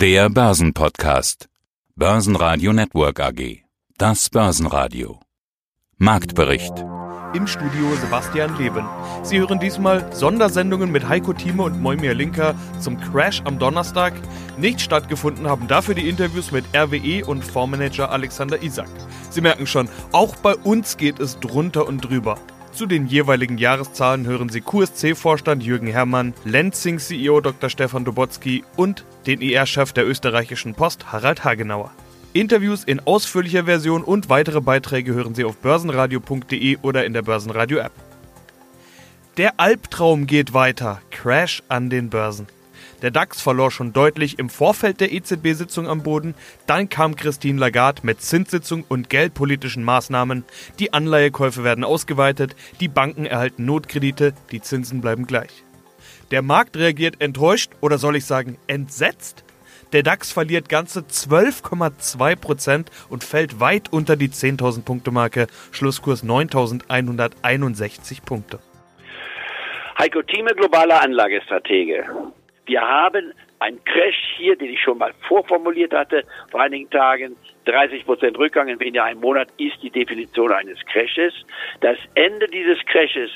Der Börsenpodcast. Börsenradio Network AG. Das Börsenradio. Marktbericht. Im Studio Sebastian Leben. Sie hören diesmal Sondersendungen mit Heiko Thieme und Moimir Linker zum Crash am Donnerstag. Nicht stattgefunden haben dafür die Interviews mit RWE und Fondsmanager Alexander Isak. Sie merken schon, auch bei uns geht es drunter und drüber. Zu den jeweiligen Jahreszahlen hören Sie QSC-Vorstand Jürgen Herrmann, Lenzing-CEO Dr. Stefan Dobotzky und den IR-Chef der österreichischen Post Harald Hagenauer. Interviews in ausführlicher Version und weitere Beiträge hören Sie auf börsenradio.de oder in der Börsenradio-App. Der Albtraum geht weiter. Crash an den Börsen. Der DAX verlor schon deutlich im Vorfeld der EZB-Sitzung am Boden. Dann kam Christine Lagarde mit Zinssitzung und geldpolitischen Maßnahmen. Die Anleihekäufe werden ausgeweitet, die Banken erhalten Notkredite, die Zinsen bleiben gleich. Der Markt reagiert enttäuscht oder soll ich sagen entsetzt? Der DAX verliert ganze 12,2 Prozent und fällt weit unter die 10.000 Punkte Marke. Schlusskurs 9.161 Punkte. Heiko Thieme, globaler Anlagestratege. Wir haben einen Crash hier, den ich schon mal vorformuliert hatte vor einigen Tagen. 30 Prozent Rückgang in weniger einem Monat ist die Definition eines Crashes. Das Ende dieses Crashes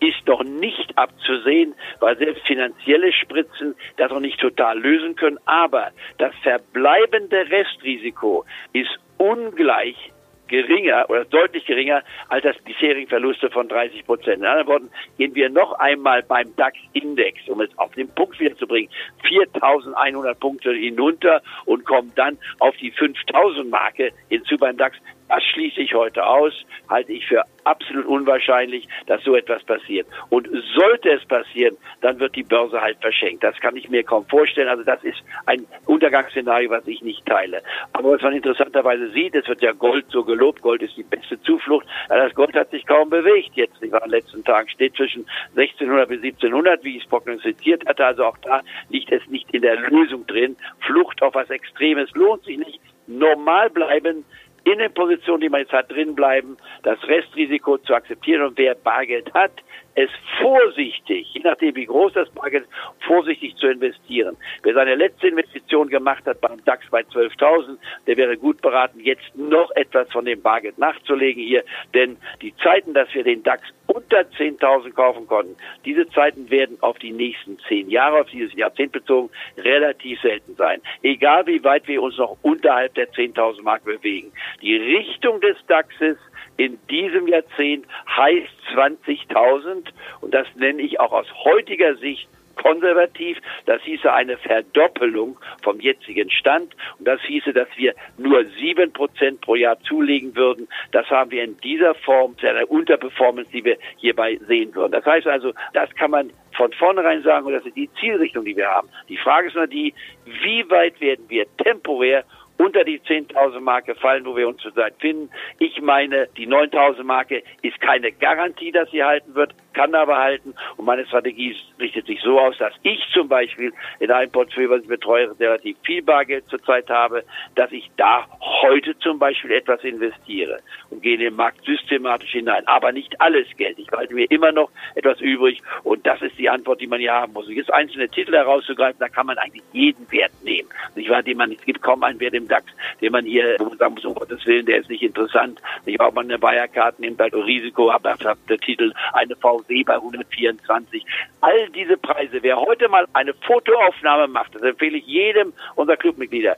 ist noch nicht abzusehen, weil selbst finanzielle Spritzen das noch nicht total lösen können. Aber das verbleibende Restrisiko ist ungleich geringer oder deutlich geringer als das bisherigen Verluste von 30 Prozent. In anderen Worten, gehen wir noch einmal beim DAX-Index, um es auf den Punkt wiederzubringen, 4.100 Punkte hinunter und kommen dann auf die 5.000-Marke hinzu beim DAX. Das schließe ich heute aus, halte ich für absolut unwahrscheinlich, dass so etwas passiert. Und sollte es passieren, dann wird die Börse halt verschenkt. Das kann ich mir kaum vorstellen. Also das ist ein Untergangsszenario, was ich nicht teile. Aber was man interessanterweise sieht, es wird ja Gold so gelobt, Gold ist die beste Zuflucht. Aber das Gold hat sich kaum bewegt jetzt. Ich war in den letzten Tagen steht zwischen 1600 bis 1700, wie ich es prognostiziert hatte. Also auch da liegt es nicht in der Lösung drin. Flucht auf was Extremes lohnt sich nicht. Normal bleiben, in den Positionen, die man jetzt hat, drin bleiben, das Restrisiko zu akzeptieren und wer Bargeld hat, es vorsichtig, je nachdem wie groß das Bargeld ist, vorsichtig zu investieren. Wer seine letzte Investition gemacht hat beim DAX bei 12.000, der wäre gut beraten, jetzt noch etwas von dem Bargeld nachzulegen hier, denn die Zeiten, dass wir den DAX unter 10.000 kaufen konnten, diese Zeiten werden auf die nächsten zehn Jahre, auf dieses Jahrzehnt bezogen, relativ selten sein. Egal wie weit wir uns noch unterhalb der 10.000 Mark bewegen. Die Richtung des DAXes in diesem Jahrzehnt heißt 20.000 und das nenne ich auch aus heutiger Sicht konservativ. Das hieße eine Verdoppelung vom jetzigen Stand und das hieße, dass wir nur sieben Prozent pro Jahr zulegen würden. Das haben wir in dieser Form zu einer Unterperformance, die wir hierbei sehen würden. Das heißt also, das kann man von vornherein sagen und das ist die Zielrichtung, die wir haben. Die Frage ist nur die, wie weit werden wir temporär unter die 10.000 Marke fallen, wo wir uns zurzeit finden. Ich meine, die 9.000 Marke ist keine Garantie, dass sie halten wird, kann aber halten. Und meine Strategie richtet sich so aus, dass ich zum Beispiel in einem Portfolio, was ich betreue, relativ viel Bargeld zurzeit habe, dass ich da heute zum Beispiel etwas investiere und gehe in den Markt systematisch hinein. Aber nicht alles Geld. Ich halte mir immer noch etwas übrig und das ist die Antwort, die man hier haben muss. Und jetzt einzelne Titel herauszugreifen, da kann man eigentlich jeden Wert nehmen. Ich weiß, den man, es gibt kaum einen Wert im DAX, den man hier, man sagen muss, um Gottes Willen, der ist nicht interessant. Ich auch mal eine Wirecard nimmt halt Risiko, aber der Titel eine VW bei 124. All diese Preise, wer heute mal eine Fotoaufnahme macht, das empfehle ich jedem unserer Clubmitglieder,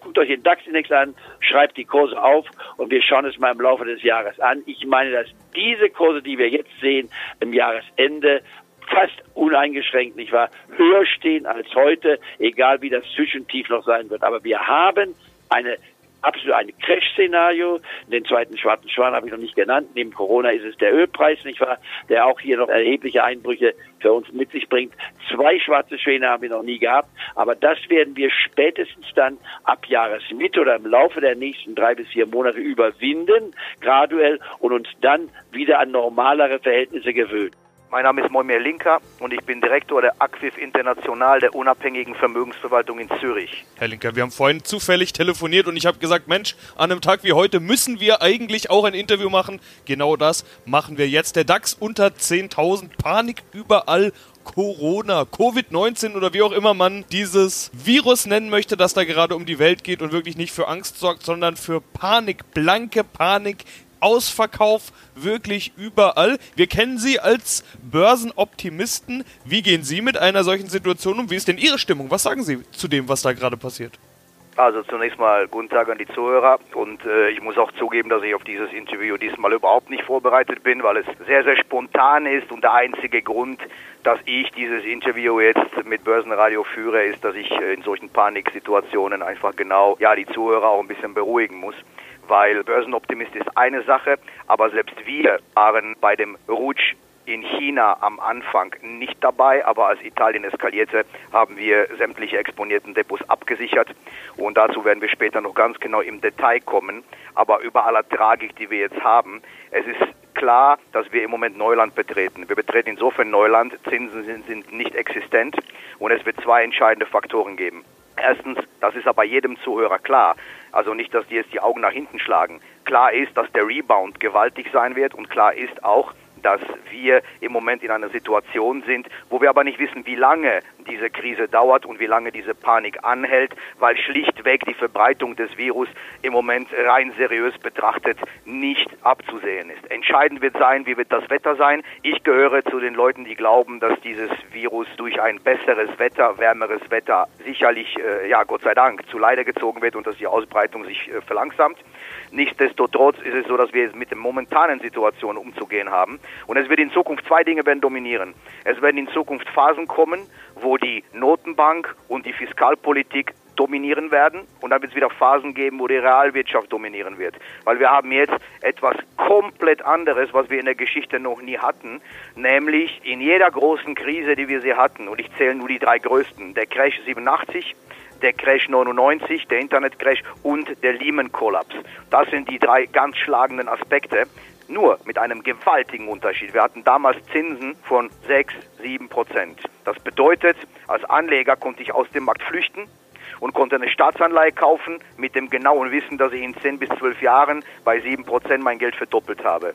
guckt euch den DAX-Index an, schreibt die Kurse auf und wir schauen es mal im Laufe des Jahres an. Ich meine, dass diese Kurse, die wir jetzt sehen, im Jahresende fast uneingeschränkt, nicht wahr, höher stehen als heute, egal wie das Zwischentief noch sein wird. Aber wir haben eine absolut ein Crash-Szenario. Den zweiten schwarzen Schwan habe ich noch nicht genannt. Neben Corona ist es der Ölpreis, nicht wahr? Der auch hier noch erhebliche Einbrüche für uns mit sich bringt. Zwei schwarze Schwäne haben wir noch nie gehabt. Aber das werden wir spätestens dann ab Jahresmitte oder im Laufe der nächsten drei bis vier Monate überwinden, graduell und uns dann wieder an normalere Verhältnisse gewöhnen. Mein Name ist Moimir Linker und ich bin Direktor der Acquif International der unabhängigen Vermögensverwaltung in Zürich. Herr Linker, wir haben vorhin zufällig telefoniert und ich habe gesagt, Mensch, an einem Tag wie heute müssen wir eigentlich auch ein Interview machen. Genau das machen wir jetzt. Der DAX unter 10.000, Panik überall Corona, Covid-19 oder wie auch immer man dieses Virus nennen möchte, das da gerade um die Welt geht und wirklich nicht für Angst sorgt, sondern für Panik, blanke Panik Ausverkauf wirklich überall. Wir kennen Sie als Börsenoptimisten. Wie gehen Sie mit einer solchen Situation um? Wie ist denn Ihre Stimmung? Was sagen Sie zu dem, was da gerade passiert? Also zunächst mal guten Tag an die Zuhörer und äh, ich muss auch zugeben, dass ich auf dieses Interview diesmal überhaupt nicht vorbereitet bin, weil es sehr, sehr spontan ist und der einzige Grund, dass ich dieses Interview jetzt mit Börsenradio führe, ist, dass ich äh, in solchen Paniksituationen einfach genau ja die Zuhörer auch ein bisschen beruhigen muss weil Börsenoptimist ist eine Sache, aber selbst wir waren bei dem Rutsch in China am Anfang nicht dabei, aber als Italien eskalierte, haben wir sämtliche exponierten Depots abgesichert und dazu werden wir später noch ganz genau im Detail kommen. Aber über aller Tragik, die wir jetzt haben, es ist klar, dass wir im Moment Neuland betreten. Wir betreten insofern Neuland, Zinsen sind, sind nicht existent und es wird zwei entscheidende Faktoren geben. Erstens, das ist aber jedem Zuhörer klar, also nicht, dass die jetzt die Augen nach hinten schlagen. Klar ist, dass der Rebound gewaltig sein wird und klar ist auch, dass wir im Moment in einer Situation sind, wo wir aber nicht wissen, wie lange diese Krise dauert und wie lange diese Panik anhält, weil schlichtweg die Verbreitung des Virus im Moment rein seriös betrachtet nicht abzusehen ist. Entscheidend wird sein, wie wird das Wetter sein. Ich gehöre zu den Leuten, die glauben, dass dieses Virus durch ein besseres Wetter, wärmeres Wetter sicherlich, äh, ja Gott sei Dank, zu Leide gezogen wird und dass die Ausbreitung sich äh, verlangsamt. Nichtsdestotrotz ist es so, dass wir mit der momentanen Situation umzugehen haben. Und es wird in Zukunft zwei Dinge werden dominieren. Es werden in Zukunft Phasen kommen, wo die Notenbank und die Fiskalpolitik dominieren werden und dann wird es wieder Phasen geben, wo die Realwirtschaft dominieren wird. Weil wir haben jetzt etwas komplett anderes, was wir in der Geschichte noch nie hatten, nämlich in jeder großen Krise, die wir sie hatten, und ich zähle nur die drei größten, der Crash 87, der Crash 99, der Internetcrash und der Lehman-Kollaps. Das sind die drei ganz schlagenden Aspekte. Nur mit einem gewaltigen Unterschied. Wir hatten damals Zinsen von 6, 7 Prozent. Das bedeutet, als Anleger konnte ich aus dem Markt flüchten und konnte eine Staatsanleihe kaufen mit dem genauen Wissen, dass ich in 10 bis 12 Jahren bei 7 Prozent mein Geld verdoppelt habe.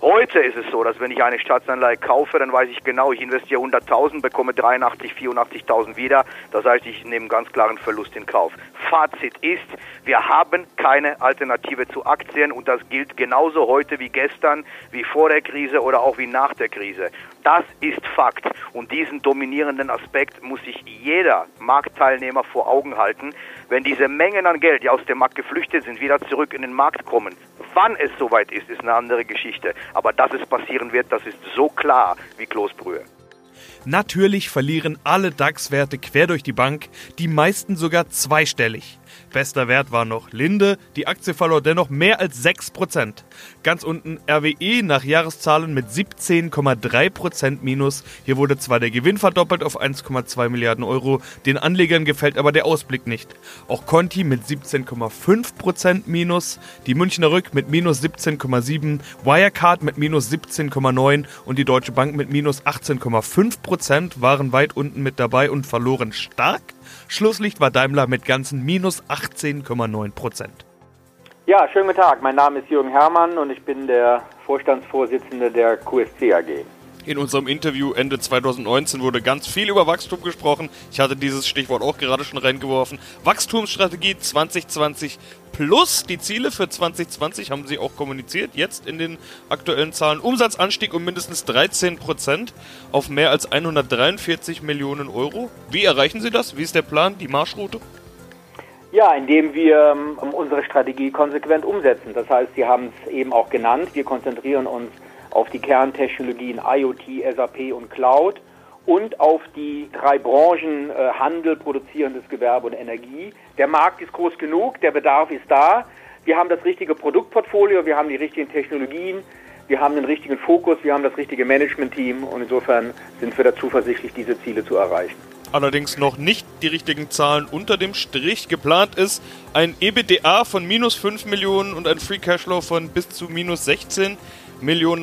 Heute ist es so, dass wenn ich eine Staatsanleihe kaufe, dann weiß ich genau, ich investiere 100.000, bekomme 83, 84.000 wieder. Das heißt, ich nehme einen ganz klaren Verlust in Kauf. Fazit ist, wir haben keine Alternative zu Aktien und das gilt genauso heute wie gestern, wie vor der Krise oder auch wie nach der Krise. Das ist Fakt und diesen dominierenden Aspekt muss sich jeder Marktteilnehmer vor Augen halten. Wenn diese Mengen an Geld, die aus dem Markt geflüchtet sind, wieder zurück in den Markt kommen, Wann es soweit ist, ist eine andere Geschichte. Aber dass es passieren wird, das ist so klar wie Kloßbrühe. Natürlich verlieren alle DAX-Werte quer durch die Bank, die meisten sogar zweistellig. Bester Wert war noch Linde, die Aktie verlor dennoch mehr als 6%. Ganz unten RWE nach Jahreszahlen mit 17,3% Minus. Hier wurde zwar der Gewinn verdoppelt auf 1,2 Milliarden Euro, den Anlegern gefällt aber der Ausblick nicht. Auch Conti mit 17,5% Minus, die Münchner Rück mit minus 17,7%, Wirecard mit minus 17,9% und die Deutsche Bank mit minus 18,5% waren weit unten mit dabei und verloren stark. Schlusslicht war Daimler mit ganzen minus 18,9 Prozent. Ja, schönen guten Tag. Mein Name ist Jürgen Herrmann und ich bin der Vorstandsvorsitzende der QSC AG. In unserem Interview Ende 2019 wurde ganz viel über Wachstum gesprochen. Ich hatte dieses Stichwort auch gerade schon reingeworfen. Wachstumsstrategie 2020 plus die Ziele für 2020 haben sie auch kommuniziert. Jetzt in den aktuellen Zahlen Umsatzanstieg um mindestens 13 Prozent auf mehr als 143 Millionen Euro. Wie erreichen Sie das? Wie ist der Plan, die Marschroute? Ja, indem wir um, unsere Strategie konsequent umsetzen. Das heißt, Sie haben es eben auch genannt, wir konzentrieren uns auf die Kerntechnologien IoT, SAP und Cloud und auf die drei Branchen äh, Handel, produzierendes Gewerbe und Energie. Der Markt ist groß genug, der Bedarf ist da. Wir haben das richtige Produktportfolio, wir haben die richtigen Technologien, wir haben den richtigen Fokus, wir haben das richtige Management-Team und insofern sind wir da zuversichtlich, diese Ziele zu erreichen. Allerdings noch nicht die richtigen Zahlen unter dem Strich. Geplant ist ein EBDA von minus 5 Millionen und ein Free Cashflow von bis zu minus 16 Millionen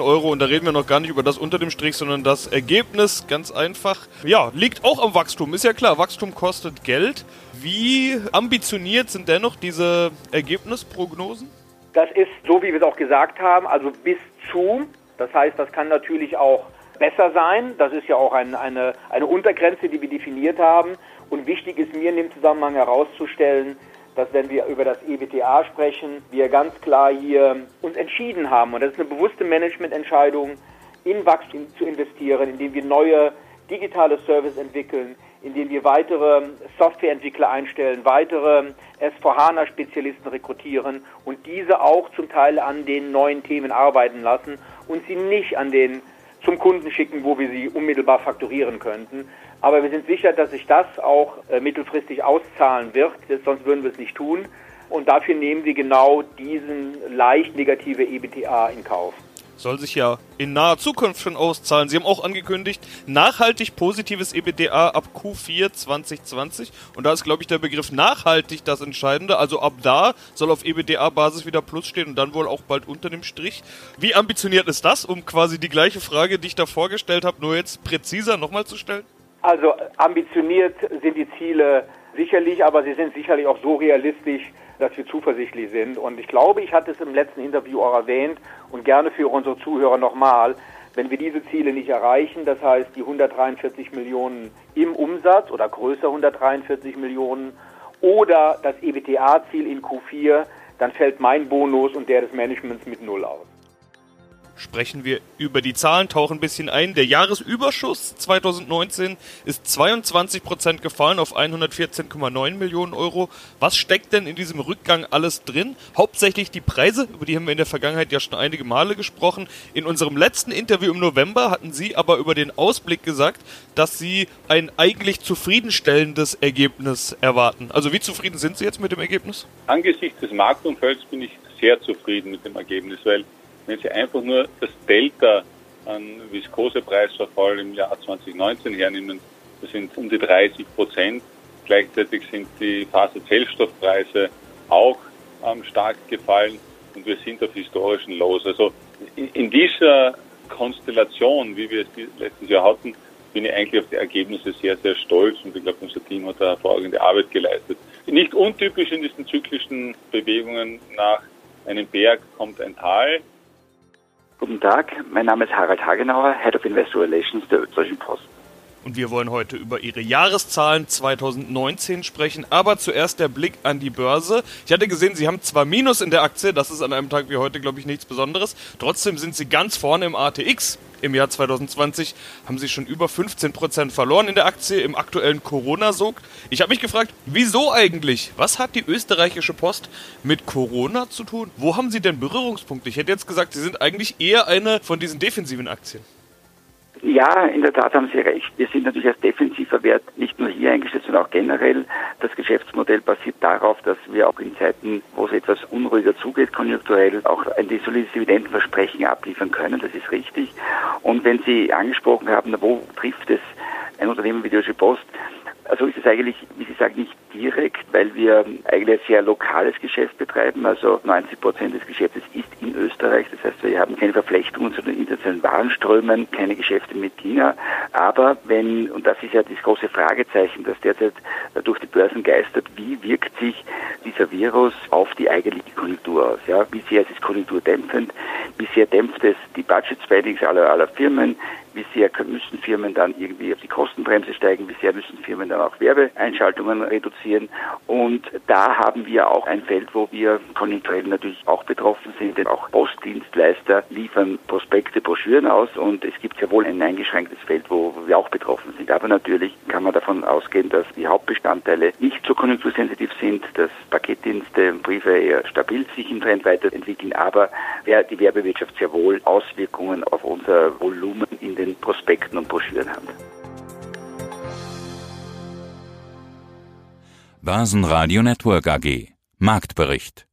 Euro. Und da reden wir noch gar nicht über das unter dem Strich, sondern das Ergebnis, ganz einfach, ja, liegt auch am Wachstum. Ist ja klar, Wachstum kostet Geld. Wie ambitioniert sind dennoch diese Ergebnisprognosen? Das ist, so wie wir es auch gesagt haben, also bis zu. Das heißt, das kann natürlich auch besser sein. Das ist ja auch ein, eine, eine Untergrenze, die wir definiert haben. Und wichtig ist mir in dem Zusammenhang herauszustellen, dass wenn wir über das EBTA sprechen, wir ganz klar hier uns entschieden haben, und das ist eine bewusste Managemententscheidung, in Wachstum zu investieren, indem wir neue digitale Services entwickeln, indem wir weitere Softwareentwickler einstellen, weitere S4HANA-Spezialisten rekrutieren und diese auch zum Teil an den neuen Themen arbeiten lassen und sie nicht an den zum Kunden schicken, wo wir sie unmittelbar fakturieren könnten. Aber wir sind sicher, dass sich das auch äh, mittelfristig auszahlen wird, sonst würden wir es nicht tun. Und dafür nehmen wir genau diesen leicht negative EBTA in Kauf soll sich ja in naher Zukunft schon auszahlen. Sie haben auch angekündigt, nachhaltig positives EBDA ab Q4 2020. Und da ist, glaube ich, der Begriff nachhaltig das Entscheidende. Also ab da soll auf EBDA-Basis wieder Plus stehen und dann wohl auch bald unter dem Strich. Wie ambitioniert ist das, um quasi die gleiche Frage, die ich da vorgestellt habe, nur jetzt präziser nochmal zu stellen? Also ambitioniert sind die Ziele sicherlich, aber sie sind sicherlich auch so realistisch, dass wir zuversichtlich sind. Und ich glaube, ich hatte es im letzten Interview auch erwähnt und gerne für unsere Zuhörer nochmal, wenn wir diese Ziele nicht erreichen, das heißt die 143 Millionen im Umsatz oder größer 143 Millionen oder das EBTA-Ziel in Q4, dann fällt mein Bonus und der des Managements mit Null aus sprechen wir über die Zahlen, tauchen ein bisschen ein. Der Jahresüberschuss 2019 ist 22 Prozent gefallen auf 114,9 Millionen Euro. Was steckt denn in diesem Rückgang alles drin? Hauptsächlich die Preise, über die haben wir in der Vergangenheit ja schon einige Male gesprochen. In unserem letzten Interview im November hatten Sie aber über den Ausblick gesagt, dass Sie ein eigentlich zufriedenstellendes Ergebnis erwarten. Also wie zufrieden sind Sie jetzt mit dem Ergebnis? Angesichts des Marktumfelds bin ich sehr zufrieden mit dem Ergebnis, weil wenn Sie einfach nur das Delta an Viskosepreisverfall im Jahr 2019 hernehmen, das sind um die 30 Prozent. Gleichzeitig sind die Faserzellstoffpreise auch ähm, stark gefallen und wir sind auf historischen Los. Also in, in dieser Konstellation, wie wir es letztes Jahr hatten, bin ich eigentlich auf die Ergebnisse sehr, sehr stolz und ich glaube, unser Team hat da hervorragende Arbeit geleistet. Nicht untypisch in diesen zyklischen Bewegungen nach einem Berg kommt ein Tal. Guten Tag, mein Name ist Harald Hagenauer, Head of Investor Relations der Österreichischen Post. Und wir wollen heute über Ihre Jahreszahlen 2019 sprechen, aber zuerst der Blick an die Börse. Ich hatte gesehen, Sie haben zwar Minus in der Aktie, das ist an einem Tag wie heute, glaube ich, nichts Besonderes. Trotzdem sind Sie ganz vorne im ATX. Im Jahr 2020 haben Sie schon über 15% verloren in der Aktie im aktuellen Corona-Sog. Ich habe mich gefragt, wieso eigentlich? Was hat die österreichische Post mit Corona zu tun? Wo haben Sie denn Berührungspunkte? Ich hätte jetzt gesagt, Sie sind eigentlich eher eine von diesen defensiven Aktien. Ja, in der Tat haben Sie recht. Wir sind natürlich als defensiver Wert nicht nur hier eingestellt, sondern auch generell. Das Geschäftsmodell basiert darauf, dass wir auch in Zeiten, wo es etwas unruhiger zugeht, konjunkturell auch ein solides Dividendenversprechen abliefern können. Das ist richtig. Und wenn Sie angesprochen haben, wo trifft es ein Unternehmen wie Deutsche Post, also ist es eigentlich, wie Sie sagen, nicht direkt, weil wir eigentlich ein sehr lokales Geschäft betreiben. Also 90 Prozent des Geschäftes ist in Österreich. Das heißt, wir haben keine Verflechtungen zu den internationalen Warenströmen, keine Geschäfte mit China. Aber wenn, und das ist ja das große Fragezeichen, das derzeit durch die Börsen geistert, wie wirkt sich dieser Virus auf die eigentliche Konjunktur aus? Ja? Wie sehr ist es konjunkturdämpfend? Wie sehr dämpft es die Budget-Spendings aller, aller Firmen? Wie sehr müssen Firmen dann irgendwie auf die Kostenbremse steigen, wie sehr müssen Firmen dann auch Werbeeinschaltungen reduzieren. Und da haben wir auch ein Feld, wo wir konjunkturell natürlich auch betroffen sind, denn auch Postdienstleister liefern Prospekte, Broschüren aus und es gibt sehr wohl ein eingeschränktes Feld, wo wir auch betroffen sind. Aber natürlich kann man davon ausgehen, dass die Hauptbestandteile nicht so konjunktursensitiv sind, dass Paketdienste und Briefe eher stabil sich im Trend weiterentwickeln, aber die Werbewirtschaft sehr wohl Auswirkungen auf unser Volumen in den Prospekten und Broschüren hat. Börsenradio Network AG Marktbericht